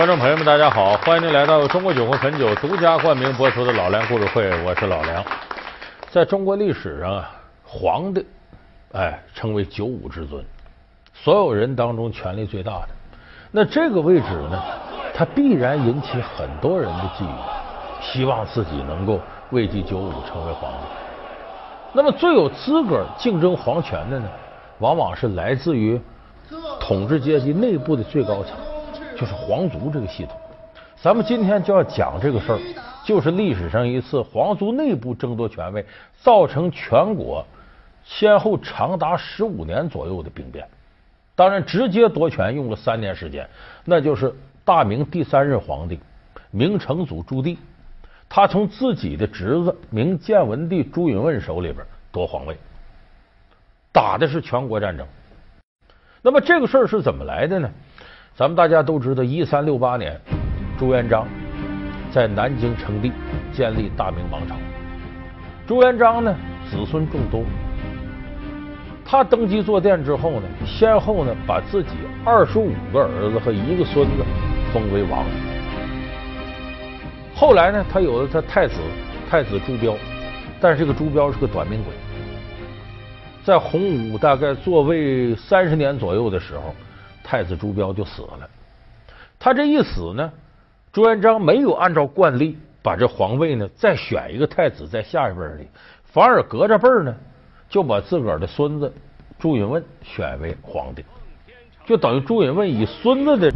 观众朋友们，大家好，欢迎您来到中国酒魂汾酒独家冠名播出的《老梁故事会》，我是老梁。在中国历史上啊，皇帝哎称为九五之尊，所有人当中权力最大的。那这个位置呢，它必然引起很多人的觊觎，希望自己能够位居九五，成为皇帝。那么最有资格竞争皇权的呢，往往是来自于统治阶级内部的最高层。就是皇族这个系统，咱们今天就要讲这个事儿，就是历史上一次皇族内部争夺权位，造成全国先后长达十五年左右的兵变。当然，直接夺权用了三年时间，那就是大明第三任皇帝明成祖朱棣，他从自己的侄子明建文帝朱允炆手里边夺皇位，打的是全国战争。那么这个事儿是怎么来的呢？咱们大家都知道，一三六八年，朱元璋在南京称帝，建立大明王朝。朱元璋呢，子孙众多。他登基坐殿之后呢，先后呢，把自己二十五个儿子和一个孙子封为王。后来呢，他有了他太子，太子朱标，但是这个朱标是个短命鬼，在洪武大概坐位三十年左右的时候。太子朱标就死了，他这一死呢，朱元璋没有按照惯例把这皇位呢再选一个太子在下一辈里，反而隔着辈儿呢就把自个儿的孙子朱允炆选为皇帝，就等于朱允炆以孙子的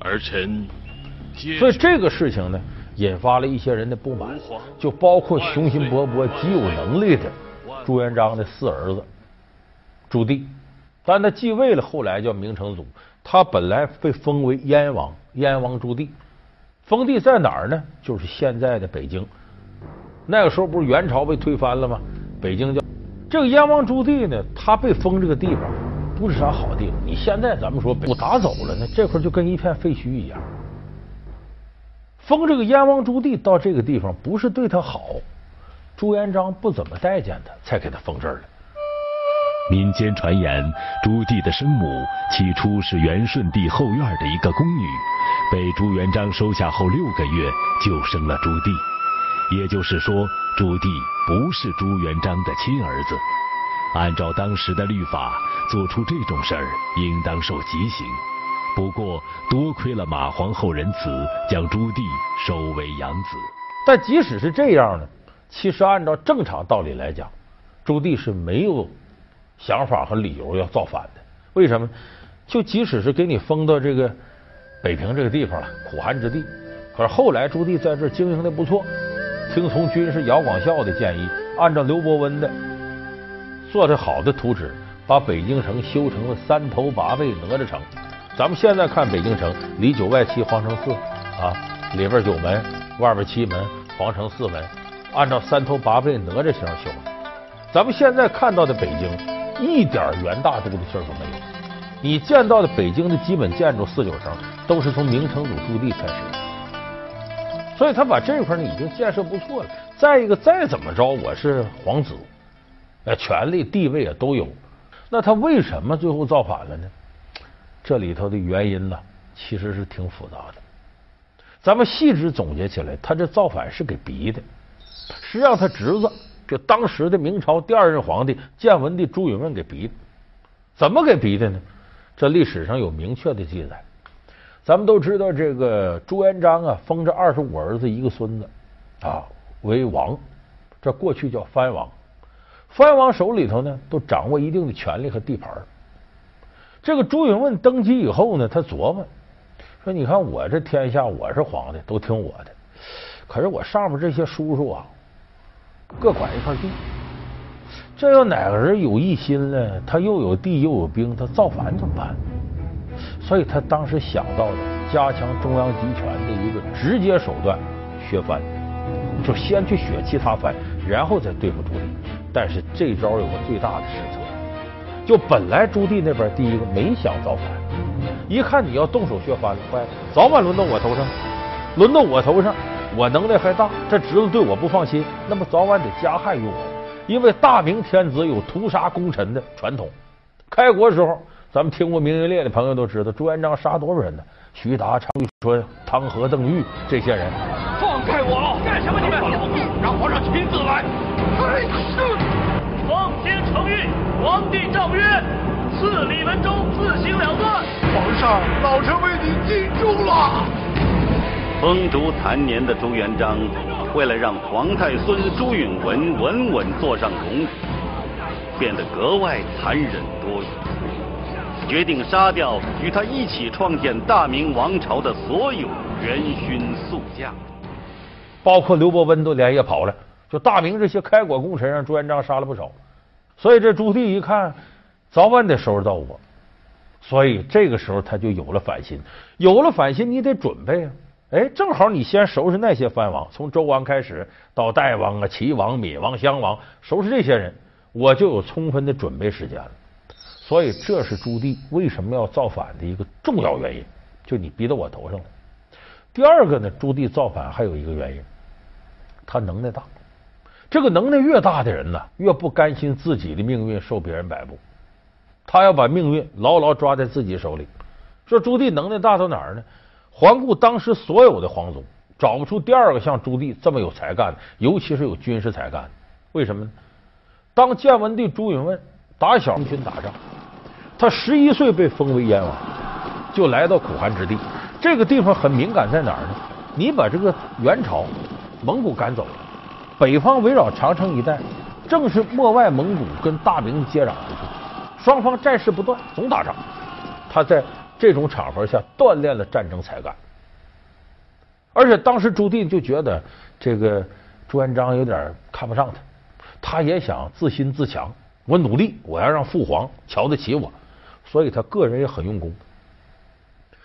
儿臣，所以这个事情呢引发了一些人的不满，就包括雄心勃勃、极有能力的朱元璋的四儿子朱棣。但他继位了，后来叫明成祖。他本来被封为燕王，燕王朱棣，封地在哪儿呢？就是现在的北京。那个时候不是元朝被推翻了吗？北京叫这个燕王朱棣呢，他被封这个地方不是啥好地方。你现在咱们说不打走了呢，这块就跟一片废墟一样。封这个燕王朱棣到这个地方，不是对他好，朱元璋不怎么待见他，才给他封这儿了。民间传言，朱棣的生母起初是元顺帝后院的一个宫女，被朱元璋收下后六个月就生了朱棣。也就是说，朱棣不是朱元璋的亲儿子。按照当时的律法，做出这种事儿应当受极刑。不过，多亏了马皇后仁慈，将朱棣收为养子。但即使是这样呢，其实按照正常道理来讲，朱棣是没有。想法和理由要造反的，为什么？就即使是给你封到这个北平这个地方了，苦寒之地，可是后来朱棣在这经营的不错，听从军师姚广孝的建议，按照刘伯温的做的好的图纸，把北京城修成了三头八臂哪吒城。咱们现在看北京城，里九外七皇城四啊，里边九门，外边七门，皇城四门，按照三头八臂哪吒形修。咱们现在看到的北京。一点元大都的事儿都没有。你见到的北京的基本建筑四九城，都是从明成祖朱棣开始，所以他把这块呢已经建设不错了。再一个，再怎么着，我是皇子，呃，权力地位也都有。那他为什么最后造反了呢？这里头的原因呢，其实是挺复杂的。咱们细致总结起来，他这造反是给逼的，是让他侄子。就当时的明朝第二任皇帝建文帝朱允炆给逼的，怎么给逼的呢？这历史上有明确的记载。咱们都知道，这个朱元璋啊，封这二十五儿子一个孙子啊为王，这过去叫藩王。藩王手里头呢，都掌握一定的权力和地盘。这个朱允炆登基以后呢，他琢磨说：“你看我这天下，我是皇帝，都听我的。可是我上面这些叔叔啊。”各管一块地，这要哪个人有异心了，他又有地又有兵，他造反怎么办？所以他当时想到的加强中央集权的一个直接手段——削藩，就先去削其他藩，然后再对付朱棣。但是这招有个最大的失策，就本来朱棣那边第一个没想造反，一看你要动手削藩，坏了，早晚轮到我头上，轮到我头上。我能耐还大，这侄子对我不放心，那么早晚得加害于我。因为大明天子有屠杀功臣的传统，开国时候咱们听过明月烈的朋友都知道，朱元璋杀多少人呢？徐达、常遇春、汤和、邓玉这些人。放开我！干什么你们？让皇上亲自来。哎，是。奉天承运，皇帝诏曰：赐李文忠自行了断。皇上，老臣为你尽忠了。风烛残年的朱元璋，为了让皇太孙朱允炆稳稳坐上龙椅，变得格外残忍多疑。决定杀掉与他一起创建大明王朝的所有元勋宿将，包括刘伯温都连夜跑了。就大明这些开国功臣，让朱元璋杀了不少。所以这朱棣一看，早晚得收拾到我。所以这个时候他就有了反心，有了反心，你得准备啊！哎，正好你先收拾那些藩王，从周王开始到代王啊、齐王、闵王、襄王，收拾这些人，我就有充分的准备时间了。所以，这是朱棣为什么要造反的一个重要原因，就你逼到我头上了。第二个呢，朱棣造反还有一个原因，他能耐大。这个能耐越大的人呢，越不甘心自己的命运受别人摆布，他要把命运牢牢抓在自己手里。说朱棣能耐大到哪儿呢？环顾当时所有的皇族，找不出第二个像朱棣这么有才干的，尤其是有军事才干的。为什么呢？当建文帝朱允炆打小行军打仗。他十一岁被封为燕王，就来到苦寒之地。这个地方很敏感，在哪儿呢？你把这个元朝蒙古赶走了，北方围绕长城一带，正是漠外蒙古跟大明接壤之处，双方战事不断，总打仗。他在这种场合下锻炼了战争才干，而且当时朱棣就觉得这个朱元璋有点看不上他，他也想自新自强，我努力，我要让父皇瞧得起我。所以他个人也很用功。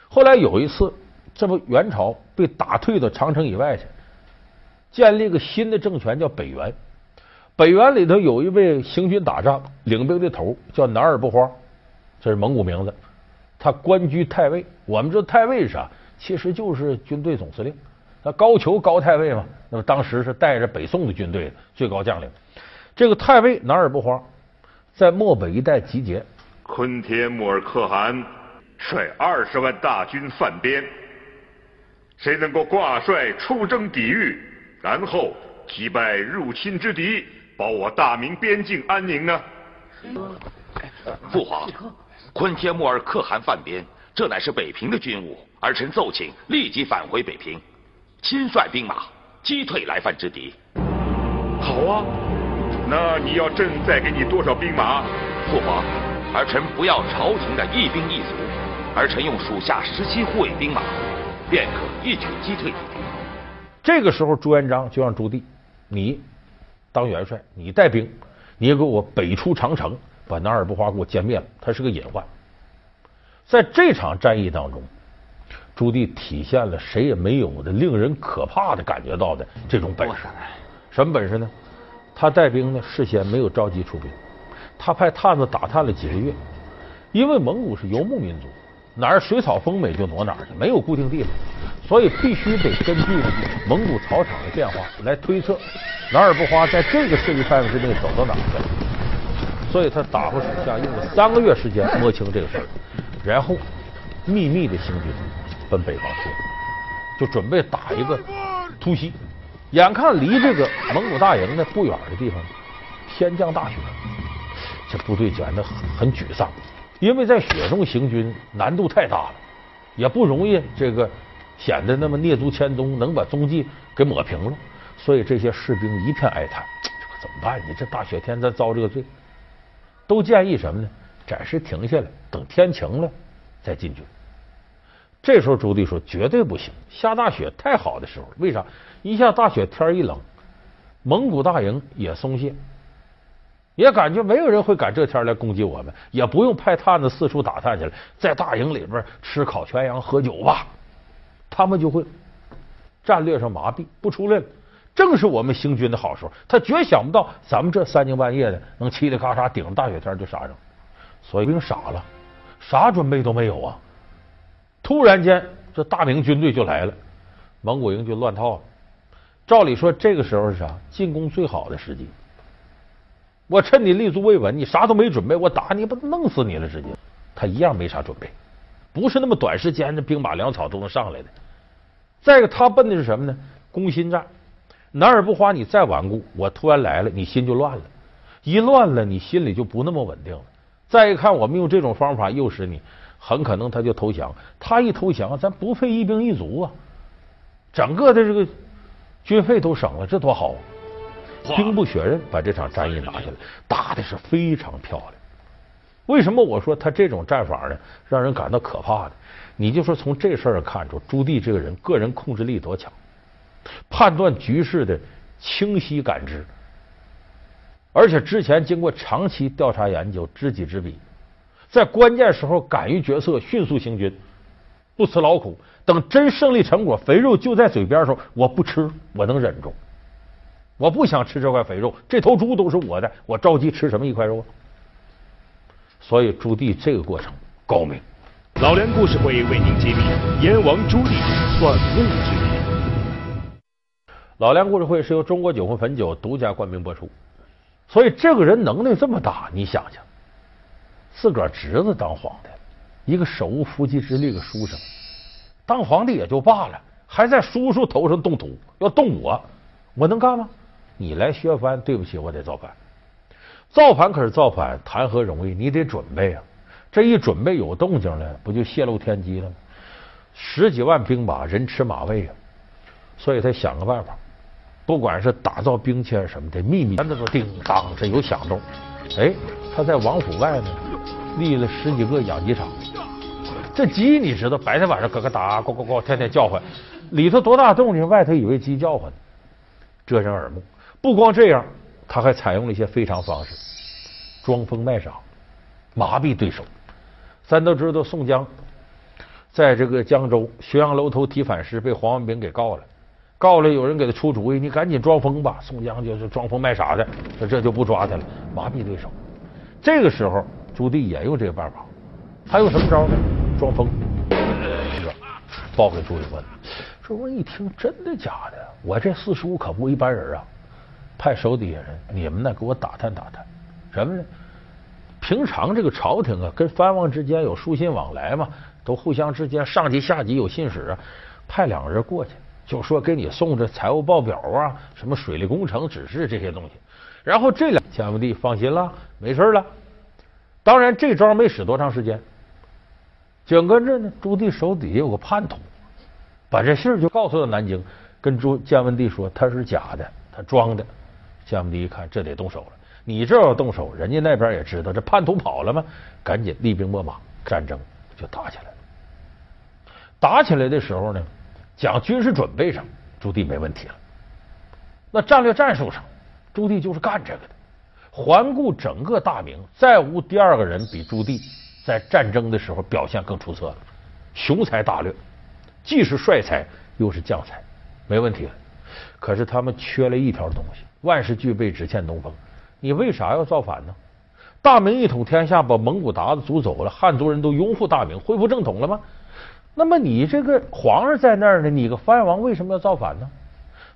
后来有一次，这不元朝被打退到长城以外去，建立个新的政权，叫北元。北元里头有一位行军打仗领兵的头，叫南尔不花，这是蒙古名字。他官居太尉。我们知道太尉是啥？其实就是军队总司令。那高俅高太尉嘛，那么当时是带着北宋的军队的最高将领。这个太尉哪也不慌在漠北一带集结。昆铁木尔可汗率二十万大军犯边，谁能够挂帅出征抵御，然后击败入侵之敌，保我大明边境安宁呢？父皇，坤帖木儿可汗犯边，这乃是北平的军务，儿臣奏请立即返回北平，亲率兵马击退来犯之敌。好啊，那你要朕再给你多少兵马？父皇。儿臣不要朝廷的一兵一卒，儿臣用属下十七护卫兵马，便可一举击退敌兵。这个时候，朱元璋就让朱棣，你当元帅，你带兵，你也给我北出长城，把南尔布花给我歼灭了。他是个隐患。在这场战役当中，朱棣体现了谁也没有的、令人可怕的感觉到的这种本事。什么本事呢？他带兵呢，事先没有着急出兵。他派探子打探了几个月，因为蒙古是游牧民族，哪儿水草丰美就挪哪儿去，没有固定地方，所以必须得根据蒙古草场的变化来推测南尔不花在这个势力范围之内走到哪儿去了。所以他打发手下用了三个月时间摸清这个事儿，然后秘密的行军奔北方去，就准备打一个突袭。眼看离这个蒙古大营呢不远的地方，天降大雪。这部队显得很很沮丧，因为在雪中行军难度太大了，也不容易这个显得那么蹑足千踪，能把踪迹给抹平了。所以这些士兵一片哀叹：“这可怎么办？你这大雪天咱遭这个罪。”都建议什么呢？暂时停下来，等天晴了再进军。这时候朱棣说：“绝对不行，下大雪太好的时候，为啥？一下大雪天一冷，蒙古大营也松懈。”也感觉没有人会赶这天来攻击我们，也不用派探子四处打探去了，在大营里边吃烤全羊、喝酒吧，他们就会战略上麻痹，不出来了。正是我们行军的好时候，他绝想不到咱们这三更半夜的能嘁哩喀嚓顶着大雪天就杀上，所以兵傻了，啥准备都没有啊！突然间，这大明军队就来了，蒙古营就乱套了。照理说，这个时候是啥？进攻最好的时机。我趁你立足未稳，你啥都没准备，我打你，不弄死你了直接。他一样没啥准备，不是那么短时间的兵马粮草都能上来的。再一个，他奔的是什么呢？攻心战。哪儿不花，你再顽固，我突然来了，你心就乱了，一乱了，你心里就不那么稳定了。再一看，我们用这种方法诱使你，很可能他就投降。他一投降，咱不费一兵一卒啊，整个的这个军费都省了，这多好啊！兵不血刃，把这场战役拿下来，打的是非常漂亮。为什么我说他这种战法呢，让人感到可怕呢？你就说从这事儿看出，朱棣这个人个人控制力多强。判断局势的清晰感知，而且之前经过长期调查研究，知己知彼，在关键时候敢于决策，迅速行军，不辞劳苦。等真胜利成果，肥肉就在嘴边的时候，我不吃，我能忍住。我不想吃这块肥肉，这头猪都是我的，我着急吃什么一块肉？所以朱棣这个过程高明。老梁故事会为您揭秘燕王朱棣算命之谜。老梁故事会是由中国酒魂汾酒独家冠名播出，所以这个人能耐这么大，你想想，自个儿侄子当皇帝，一个手无缚鸡之力的书生，当皇帝也就罢了，还在叔叔头上动土，要动我，我能干吗？你来削藩，对不起，我得造反。造反可是造反，谈何容易？你得准备啊！这一准备有动静了，不就泄露天机了吗？十几万兵马，人吃马喂啊！所以他想个办法。不管是打造兵器还是什么的，秘密，那个叮当是有响动。哎，他在王府外呢，立了十几个养鸡场。这鸡你知道，白天晚上咯咯哒，呱呱呱，天天叫唤，里头多大动静，外头以为鸡叫唤，遮人耳目。不光这样，他还采用了一些非常方式，装疯卖傻，麻痹对手。咱都知道，宋江在这个江州浔阳楼头提反诗，被黄文炳给告了。告了，有人给他出主意，你赶紧装疯吧。宋江就是装疯卖傻的，说这就不抓他了，麻痹对手。这个时候，朱棣也用这个办法，他用什么招呢？装疯。报给朱允炆，朱允炆一听，真的假的？我这四叔可不一般人啊！派手底下人，你们呢，给我打探打探，什么呢？平常这个朝廷啊，跟藩王之间有书信往来嘛，都互相之间上级下级有信使啊，派两个人过去。就说给你送这财务报表啊，什么水利工程指示这些东西，然后这两建文帝放心了，没事了。当然这招没使多长时间，紧跟着呢，朱棣手底下有个叛徒，把这信就告诉了南京，跟朱建文帝说他是假的，他装的。建文帝一看，这得动手了。你这要动手，人家那边也知道这叛徒跑了吗？赶紧厉兵秣马，战争就打起来了。打起来的时候呢？讲军事准备上，朱棣没问题了。那战略战术上，朱棣就是干这个的。环顾整个大明，再无第二个人比朱棣在战争的时候表现更出色了。雄才大略，既是帅才又是将才，没问题了。可是他们缺了一条东西，万事俱备，只欠东风。你为啥要造反呢？大明一统天下，把蒙古鞑子逐走了，汉族人都拥护大明，恢复正统了吗？那么你这个皇上在那儿呢？你个藩王为什么要造反呢？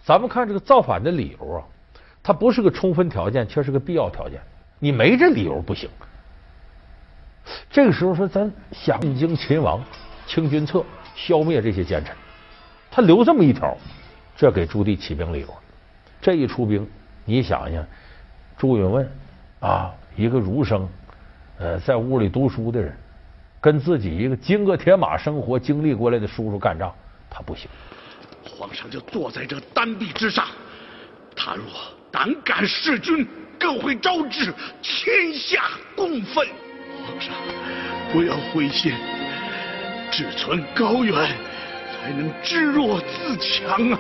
咱们看这个造反的理由啊，它不是个充分条件，却是个必要条件。你没这理由不行。这个时候说，咱想进京勤王，清君侧，消灭这些奸臣，他留这么一条，这给朱棣起兵理由。这一出兵，你想想，朱允炆啊，一个儒生，呃，在屋里读书的人。跟自己一个金戈铁马生活经历过来的叔叔干仗，他不行。皇上就坐在这丹壁之上，他若胆敢弑君，更会招致天下共愤。皇上不要灰心，志存高远，才能知弱自强啊！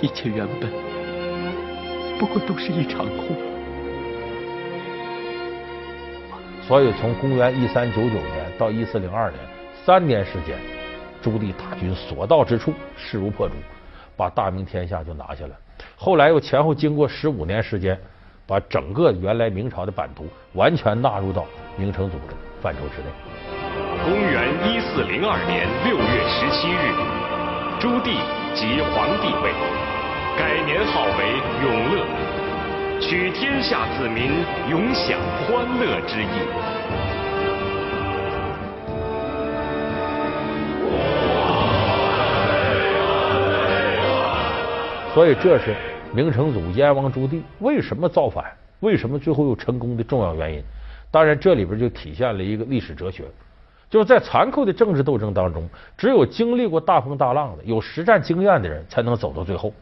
一切原本不过都是一场空。所以，从公元一三九九年到一四零二年三年时间，朱棣大军所到之处势如破竹，把大明天下就拿下了。后来又前后经过十五年时间，把整个原来明朝的版图完全纳入到明成祖的范畴之内。公元一四零二年六月十七日，朱棣即皇帝位，改年号为永乐。取天下子民永享欢乐之意。所以这是明成祖燕王朱棣为什么造反，为什么最后又成功的重要原因。当然，这里边就体现了一个历史哲学，就是在残酷的政治斗争当中，只有经历过大风大浪的、有实战经验的人才能走到最后。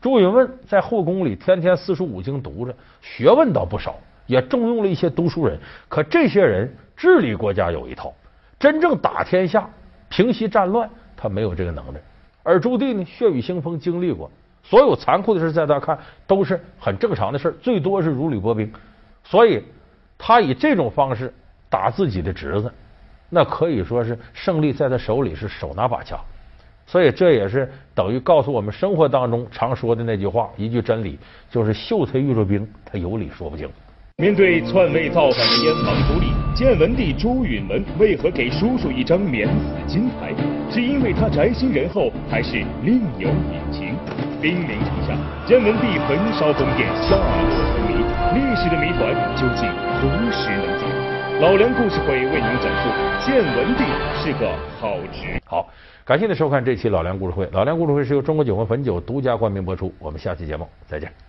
朱允炆在后宫里天天四书五经读着，学问倒不少，也重用了一些读书人。可这些人治理国家有一套，真正打天下、平息战乱，他没有这个能力。而朱棣呢，血雨腥风经历过。所有残酷的事，在他看都是很正常的事，最多是如履薄冰。所以，他以这种方式打自己的侄子，那可以说是胜利在他手里是手拿把掐。所以，这也是等于告诉我们生活当中常说的那句话，一句真理，就是秀才遇着兵，他有理说不清。面对篡位造反的燕王朱棣，建文帝朱允炆为何给叔叔一张免死金牌？是因为他宅心仁厚，还是另有隐情？兵临城下，建文帝焚烧宫殿，下落成谜。历史的谜团究竟何时能解？老梁故事会为您讲述：建文帝是个好局。好，感谢您收看这期老梁故事会。老梁故事会是由中国酒魂汾酒独家冠名播出。我们下期节目再见。